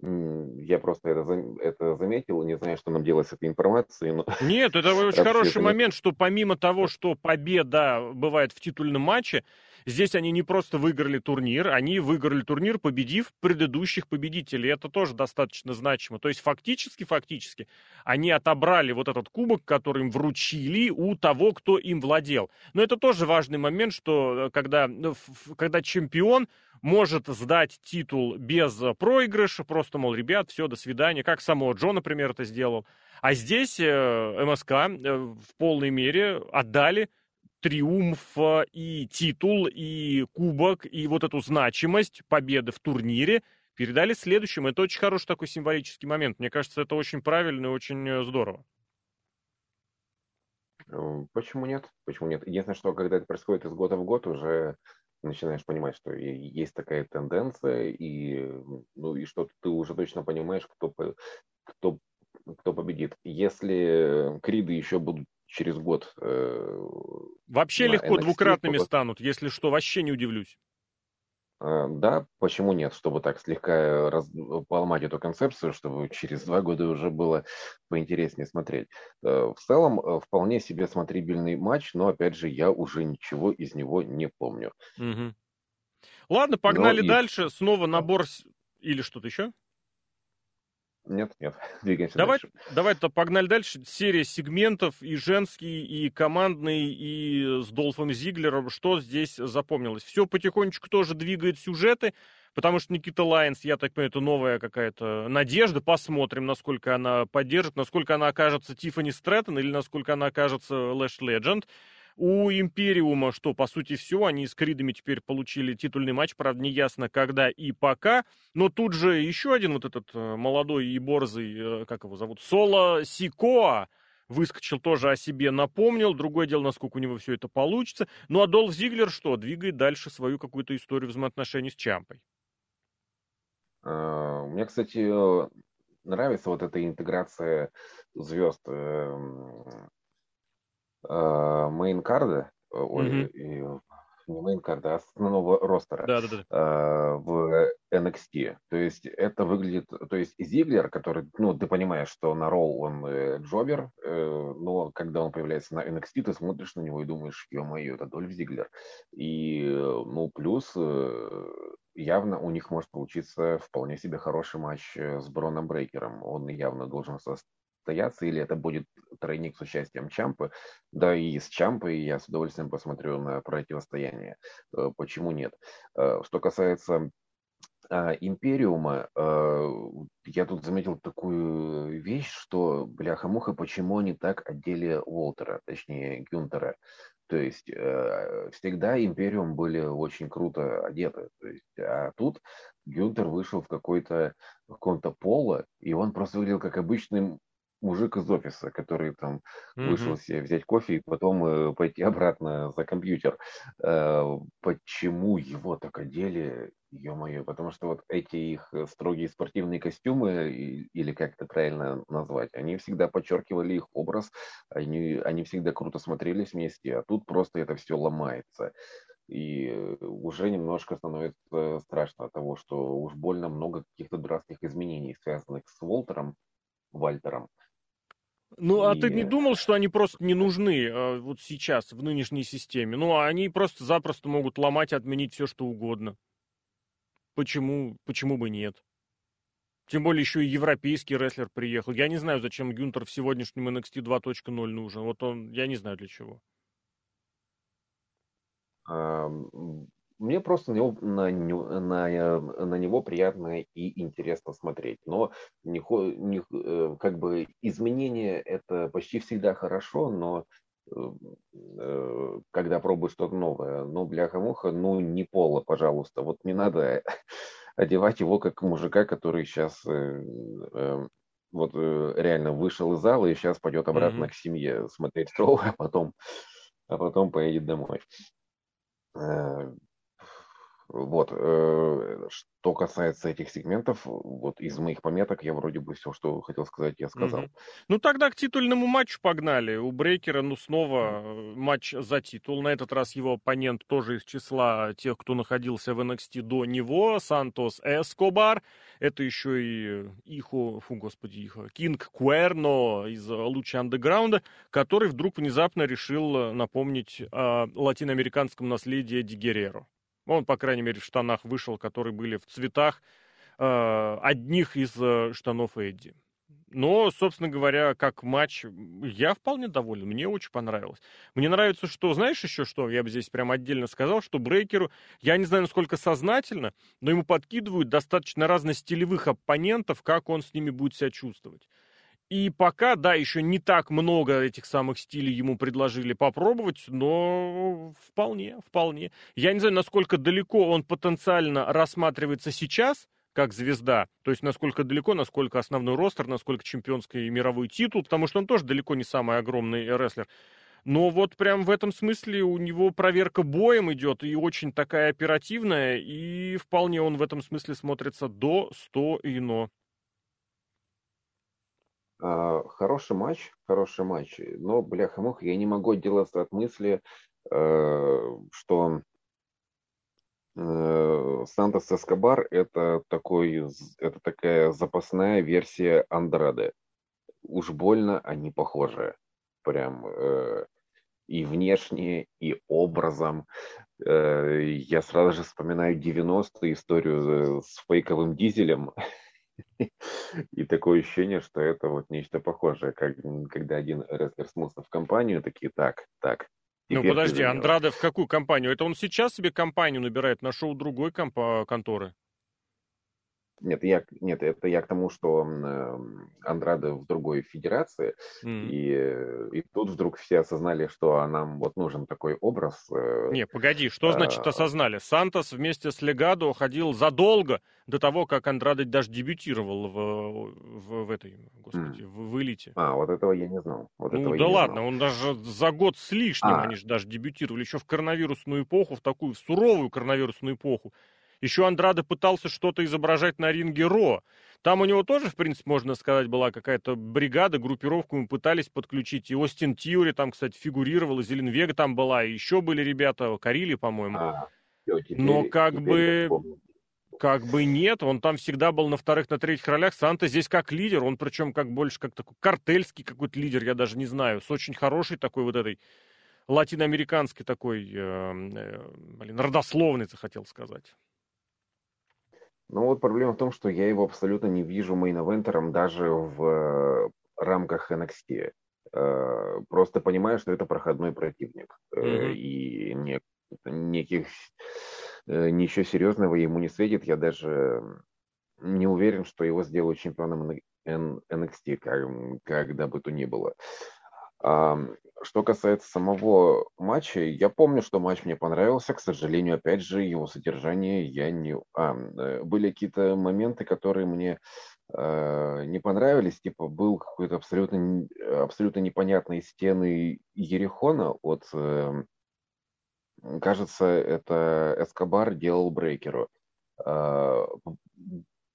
Speaker 2: Я просто это, это заметил, не знаю, что нам делать с этой информацией. Но...
Speaker 1: Нет, это очень хороший момент, что помимо того, что победа бывает в титульном матче, здесь они не просто выиграли турнир, они выиграли турнир, победив предыдущих победителей. Это тоже достаточно значимо. То есть фактически, фактически, они отобрали вот этот кубок, который им вручили у того, кто им владел. Но это тоже важный момент, что э, когда, ну, когда чемпион может сдать титул без проигрыша, просто, мол, ребят, все, до свидания, как само Джо, например, это сделал. А здесь э, МСК э, в полной мере отдали триумф и титул, и кубок, и вот эту значимость победы в турнире передали следующим. Это очень хороший такой символический момент. Мне кажется, это очень правильно и очень э, здорово.
Speaker 2: Почему нет? Почему нет? Единственное, что когда это происходит из года в год, уже начинаешь понимать, что есть такая тенденция, и, ну, и что ты уже точно понимаешь, кто, кто, кто победит. Если Криды еще будут через год... Э,
Speaker 1: Вообще легко NXT, двукратными то... станут, если что, вообще не удивлюсь.
Speaker 2: А, да, почему нет, чтобы так слегка раз... поломать эту концепцию, чтобы через два года уже было поинтереснее смотреть. Э, в целом, э, вполне себе смотрибельный матч, но, опять же, я уже ничего из него не помню.
Speaker 1: Угу. Ладно, погнали но дальше. И... Снова набор... Или что-то еще?
Speaker 2: Нет, нет, двигаемся
Speaker 1: давай,
Speaker 2: дальше.
Speaker 1: Давай-то погнали дальше. Серия сегментов и женский, и командный, и с Долфом Зиглером. Что здесь запомнилось? Все потихонечку тоже двигает сюжеты, потому что Никита Лайонс, я так понимаю, это новая какая-то надежда. Посмотрим, насколько она поддержит, насколько она окажется Тиффани Стрэттон или насколько она окажется Лэш Легенд. У Империума, что, по сути, все, они с Кридами теперь получили титульный матч, правда, не ясно, когда и пока, но тут же еще один вот этот э, молодой и борзый, э, как его зовут, Соло Сикоа, выскочил тоже о себе, напомнил. Другое дело, насколько у него все это получится. Ну а Долф Зиглер что? Двигает дальше свою какую-то историю взаимоотношений с Чампой.
Speaker 2: А, мне, кстати, нравится вот эта интеграция звезд эм, мейнкарда, ой, mm-hmm. не мейнкарда, а основного ростера да, да, да. в NXT. То есть это выглядит, то есть Зиглер, который, ну, ты понимаешь, что на ролл он э, джобер, э, но когда он появляется на NXT, ты смотришь на него и думаешь, ё-моё, это Дольф Зиглер. И, ну, плюс э, явно у них может получиться вполне себе хороший матч с Броном Брейкером. Он явно должен состояться, или это будет тройник с участием Чампы. Да и с Чампой я с удовольствием посмотрю на противостояние. Э, почему нет? Э, что касается а, Империума, э, я тут заметил такую вещь, что, бляха-муха, почему они так одели Уолтера, точнее Гюнтера. То есть э, всегда Империум были очень круто одеты. То есть, а тут Гюнтер вышел в какой-то в каком-то поло, и он просто выглядел как обычный мужик из офиса, который там mm-hmm. вышел себе взять кофе и потом э, пойти обратно за компьютер. Э, почему его так одели? Ё-моё, потому что вот эти их строгие спортивные костюмы, или как это правильно назвать, они всегда подчеркивали их образ, они, они всегда круто смотрелись вместе, а тут просто это все ломается. И уже немножко становится страшно от того, что уж больно много каких-то дурацких изменений, связанных с Волтером, Вальтером.
Speaker 1: Ну, а ты не думал, что они просто не нужны э, вот сейчас, в нынешней системе? Ну, а они просто-запросто могут ломать и отменить все, что угодно. Почему, почему бы нет? Тем более еще и европейский рестлер приехал. Я не знаю, зачем Гюнтер в сегодняшнем NXT 2.0 нужен. Вот он, я не знаю для чего.
Speaker 2: Мне просто на него, на, на, на него приятно и интересно смотреть. Но не, не, э, как бы изменения это почти всегда хорошо, но э, э, когда пробуешь что-то новое. Но бляха-муха, ну не пола, пожалуйста. Вот не надо одевать его как мужика, который сейчас вот реально вышел из зала и сейчас пойдет обратно mm-hmm. к семье смотреть шоу, а потом, а потом поедет домой. Э, вот. Э, что касается этих сегментов, вот из моих пометок я вроде бы все, что хотел сказать, я сказал. Угу.
Speaker 1: Ну тогда к титульному матчу погнали. У Брейкера, ну снова э, матч за титул. На этот раз его оппонент тоже из числа тех, кто находился в NXT до него. Сантос Эскобар. Это еще и Ихо, фу, господи, Ихо, Кинг Куэрно из Луча Андеграунда, который вдруг внезапно решил напомнить о латиноамериканском наследии Ди Герреро. Он, по крайней мере, в штанах вышел, которые были в цветах э, одних из э, штанов Эдди. Но, собственно говоря, как матч, я вполне доволен. Мне очень понравилось. Мне нравится, что, знаешь еще что, я бы здесь прям отдельно сказал, что Брейкеру, я не знаю, насколько сознательно, но ему подкидывают достаточно разностилевых оппонентов, как он с ними будет себя чувствовать. И пока, да, еще не так много этих самых стилей ему предложили попробовать, но вполне, вполне. Я не знаю, насколько далеко он потенциально рассматривается сейчас, как звезда, то есть насколько далеко, насколько основной ростер, насколько чемпионский и мировой титул, потому что он тоже далеко не самый огромный рестлер. Но вот прям в этом смысле у него проверка боем идет, и очень такая оперативная, и вполне он в этом смысле смотрится до 100 и но.
Speaker 2: А, хороший матч, хороший матч. Но, бляха-муха, я не могу отделаться от мысли, э, что э, Сантос Эскобар это такой, это такая запасная версия Андраде. Уж больно они похожи. Прям э, и внешне, и образом. Я сразу же вспоминаю 90-ю историю с фейковым дизелем. И такое ощущение, что это вот нечто похожее, как, когда один рестлер смылся в компанию, такие, так, так.
Speaker 1: Ну подожди, Андраде в какую компанию? Это он сейчас себе компанию набирает, нашел другой комп- конторы?
Speaker 2: Нет, я, нет, это я к тому, что э, Андрада в другой федерации, mm. и, и тут вдруг все осознали, что нам вот нужен такой образ.
Speaker 1: Э, Не, погоди, что значит а, осознали? Сантос вместе с Легадо ходил задолго до того, как Андрада даже дебютировал в, в, в этой, господи, mm. в, в элите.
Speaker 2: А, вот этого я не знал. Вот ну
Speaker 1: да ладно, знал. он даже за год с лишним, а. они же даже дебютировали, еще в коронавирусную эпоху, в такую в суровую коронавирусную эпоху. Еще Андрада пытался что-то изображать на ринге Ро. Там у него тоже, в принципе, можно сказать, была какая-то бригада, группировку мы пытались подключить. И Остин Тьюри там, кстати, фигурировал, и Зелен Вега там была, и еще были ребята, Карили, по-моему. А, теперь, Но как бы... Как бы нет, он там всегда был на вторых, на третьих ролях. Санта здесь как лидер, он причем как больше как такой картельский какой-то лидер, я даже не знаю, с очень хорошей такой вот этой латиноамериканской такой, э, э, блин, родословной, захотел сказать.
Speaker 2: Ну вот проблема в том, что я его абсолютно не вижу мейн-эвентером даже в э, рамках NXT. Э, просто понимаю, что это проходной противник. Mm-hmm. И не, неких ничего серьезного ему не светит. Я даже не уверен, что его сделают чемпионом NXT, как, когда бы то ни было. А, что касается самого матча, я помню, что матч мне понравился. К сожалению, опять же, его содержание я не... А, были какие-то моменты, которые мне э, не понравились. Типа был какой-то абсолютно, абсолютно непонятные стены Ерехона от... Э, кажется, это Эскобар делал Брейкеру. Э,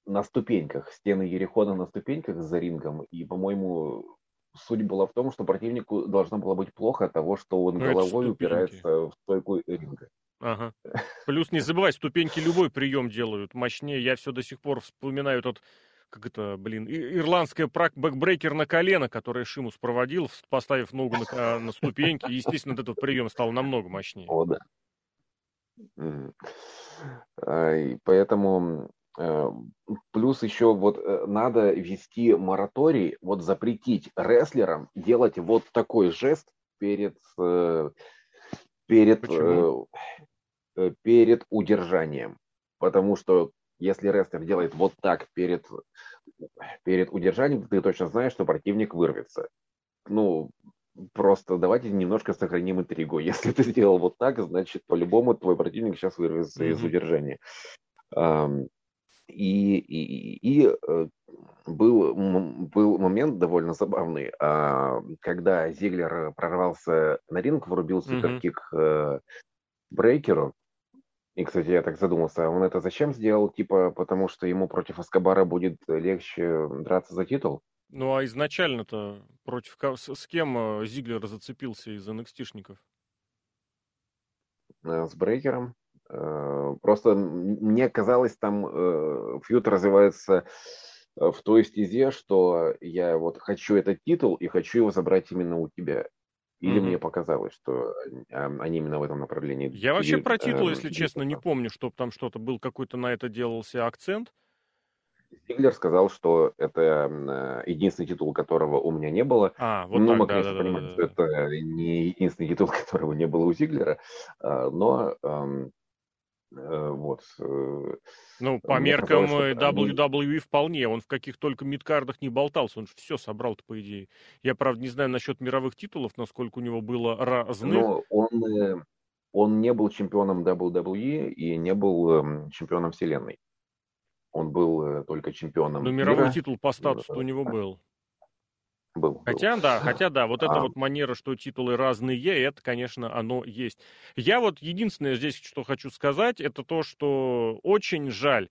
Speaker 2: на ступеньках, стены Иерихона на ступеньках за рингом. И, по-моему, суть была в том, что противнику должно было быть плохо от того, что он ну, головой упирается в стойку ринга.
Speaker 1: Ага. Плюс не забывай, ступеньки любой прием делают мощнее. Я все до сих пор вспоминаю тот, как это, блин, ирландская backbreaker на колено, который Шимус проводил, поставив ногу на, на ступеньки. естественно, этот прием стал намного мощнее.
Speaker 2: О, да. И поэтому плюс еще вот э, надо вести мораторий, вот запретить рестлерам делать вот такой жест перед, э, перед, перед удержанием. Потому что если рестлер делает вот так перед, перед удержанием, ты точно знаешь, что противник вырвется. Ну, просто давайте немножко сохраним интригу. Если ты сделал вот так, значит, по-любому твой противник сейчас вырвется mm-hmm. из удержания. И, и, и э, был, был момент довольно забавный, а, когда Зиглер прорвался на ринг, врубил суперкик mm-hmm. Брейкеру. И, кстати, я так задумался, он это зачем сделал? Типа, потому что ему против Аскабара будет легче драться за титул?
Speaker 1: Ну, а изначально-то против с кем э, Зиглер зацепился из NXT-шников?
Speaker 2: С Брейкером. Э, просто мне казалось, там э, фьюд развивается э, в той стезе, что я вот хочу этот титул и хочу его забрать именно у тебя. Или mm-hmm. мне показалось, что они именно в этом направлении.
Speaker 1: Я вообще про титул, если честно, не помню, чтобы там что-то был какой-то на это делался акцент.
Speaker 2: Стиглер сказал, что это единственный титул, которого у меня не было.
Speaker 1: А, вот ну, так,
Speaker 2: мы,
Speaker 1: да,
Speaker 2: конечно,
Speaker 1: да,
Speaker 2: понимаем,
Speaker 1: да,
Speaker 2: что да. это не единственный титул, которого не было у Зиглера, а, но Э, вот. Э,
Speaker 1: ну, по Мне меркам казалось, WWE вполне. Он в каких только мидкардах не болтался. Он же все собрал-то, по идее. Я, правда, не знаю насчет мировых титулов, насколько у него было разных. Но
Speaker 2: он, э, он не был чемпионом WWE и не был эм, чемпионом вселенной. Он был только чемпионом
Speaker 1: Но мировой мира. титул по статусу у него был
Speaker 2: был.
Speaker 1: Хотя, да, хотя, да, вот а... эта вот манера, что титулы разные, это, конечно, оно есть. Я вот единственное здесь, что хочу сказать, это то, что очень жаль,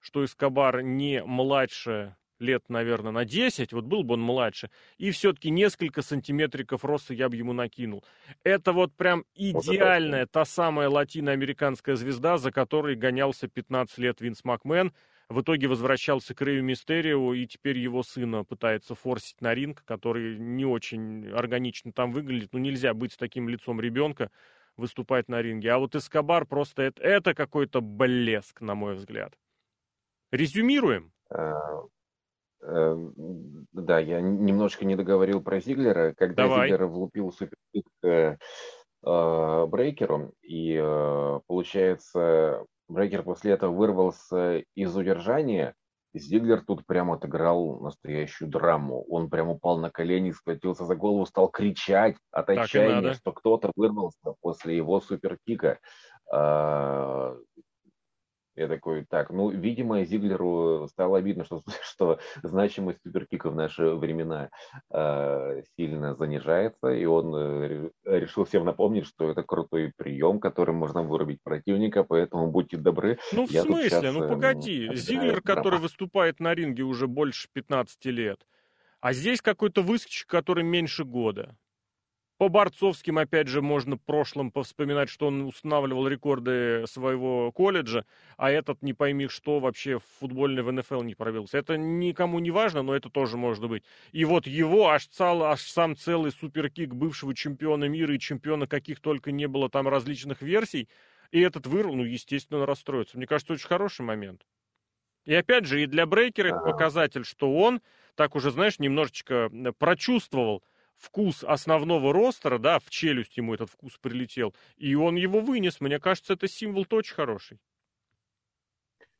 Speaker 1: что Эскобар не младше лет, наверное, на 10, вот был бы он младше, и все-таки несколько сантиметриков роста я бы ему накинул. Это вот прям идеальная, вот та самая латиноамериканская звезда, за которой гонялся 15 лет Винс Макмен, в итоге возвращался к Рэю Мистерио, и теперь его сына пытается форсить на ринг, который не очень органично там выглядит. Ну, нельзя быть с таким лицом ребенка, выступать на ринге. А вот Эскобар просто это, это какой-то блеск, на мой взгляд. Резюмируем. А,
Speaker 2: э, да, я немножко не договорил про Зиглера. Когда Давай. Зиглер влупил суперкик э, э, Брейкеру, и получается Брейкер после этого вырвался из удержания. Зиглер тут прямо отыграл настоящую драму. Он прямо упал на колени, схватился за голову, стал кричать от отчаяния, что кто-то вырвался после его суперкика. Я такой, так, ну, видимо, Зиглеру стало обидно, что, что значимость суперкика в наши времена э, сильно занижается, и он э, решил всем напомнить, что это крутой прием, которым можно вырубить противника, поэтому будьте добры.
Speaker 1: Ну, в Я смысле? Сейчас, ну, погоди. Э, Зиглер, который выступает на ринге уже больше 15 лет, а здесь какой-то выскочек, который меньше года. По борцовским, опять же, можно прошлым повспоминать, что он устанавливал рекорды своего колледжа, а этот, не пойми что, вообще в футбольный в НФЛ не пробился. Это никому не важно, но это тоже может быть. И вот его аж, цел, аж сам целый суперкик бывшего чемпиона мира и чемпиона каких только не было там различных версий, и этот вырвал, ну, естественно, расстроится. Мне кажется, очень хороший момент. И опять же, и для Брейкера это показатель, что он, так уже, знаешь, немножечко прочувствовал, вкус основного ростера, да, в челюсть ему этот вкус прилетел, и он его вынес. Мне кажется, это символ очень хороший.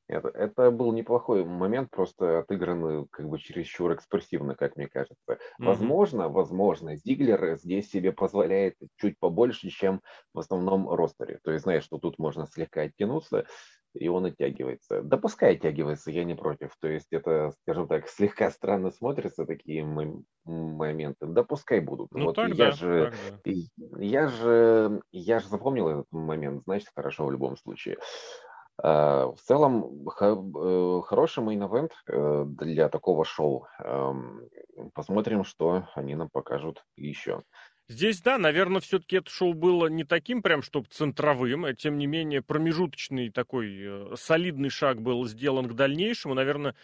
Speaker 2: Это, это был неплохой момент, просто отыгранный как бы чересчур экспрессивно, как мне кажется. Mm-hmm. Возможно, возможно, Зиглер здесь себе позволяет чуть побольше, чем в основном ростере. То есть, знаешь, что тут можно слегка оттянуться, и он оттягивается. Да пускай оттягивается, я не против. То есть это, скажем так, слегка странно смотрятся такие моменты. Да пускай будут.
Speaker 1: Ну, вот тогда,
Speaker 2: я же, тогда. я же, я же запомнил этот момент, значит, хорошо в любом случае. А, в целом, э, хороший мейн-эвент для такого шоу. Посмотрим, что они нам покажут еще.
Speaker 1: Здесь, да, наверное, все-таки это шоу было не таким прям, чтобы центровым, а тем не менее промежуточный такой э, солидный шаг был сделан к дальнейшему. Наверное,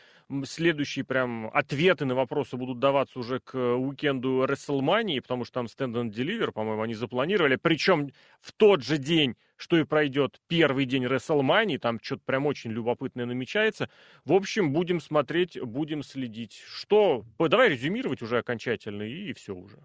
Speaker 1: следующие прям ответы на вопросы будут даваться уже к уикенду WrestleMania, потому что там Stand and Deliver, по-моему, они запланировали. Причем в тот же день, что и пройдет первый день WrestleMania, там что-то прям очень любопытное намечается. В общем, будем смотреть, будем следить. Что? Давай резюмировать уже окончательно, и все уже.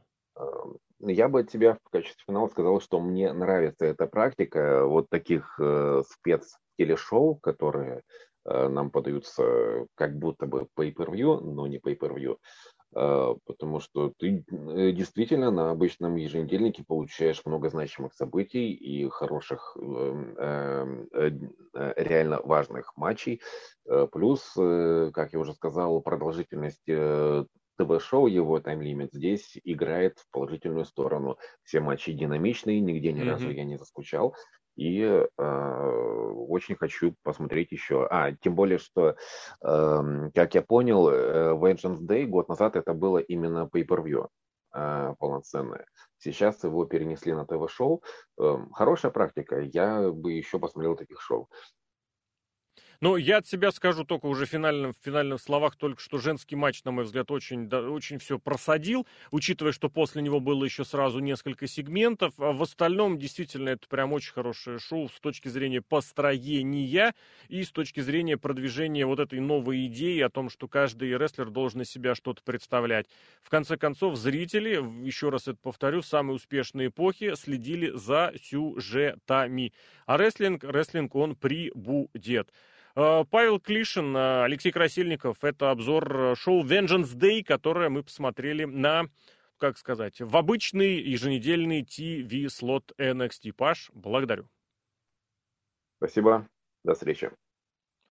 Speaker 2: Я бы от тебя в качестве финала сказал, что мне нравится эта практика вот таких э, спец-телешоу, которые э, нам подаются как будто бы pay-per-view, но не pay-per-view, э, потому что ты э, действительно на обычном еженедельнике получаешь много значимых событий и хороших, эм, эм, э, э, реально важных матчей, э, плюс, э, как я уже сказал, продолжительность э, ТВ-шоу, его тайм-лимит здесь играет в положительную сторону. Все матчи динамичные, нигде ни mm-hmm. разу я не заскучал. И э, очень хочу посмотреть еще. А, тем более, что, э, как я понял, э, Vengeance Day год назад это было именно pay-per-view э, полноценное. Сейчас его перенесли на ТВ-шоу. Э, хорошая практика. Я бы еще посмотрел таких шоу.
Speaker 1: Но я от себя скажу только уже финальным, в финальных словах только, что женский матч, на мой взгляд, очень, да, очень все просадил, учитывая, что после него было еще сразу несколько сегментов. А в остальном, действительно, это прям очень хорошее шоу с точки зрения построения и с точки зрения продвижения вот этой новой идеи о том, что каждый рестлер должен из себя что-то представлять. В конце концов, зрители, еще раз это повторю, самые успешные эпохи следили за сюжетами. А рестлинг, рестлинг он прибудет. Э, Павел Клишин, э, Алексей Красильников. Это обзор э, шоу Vengeance Day, которое мы посмотрели на, как сказать, в обычный еженедельный TV-слот NXT. Паш, благодарю.
Speaker 2: Спасибо. До встречи.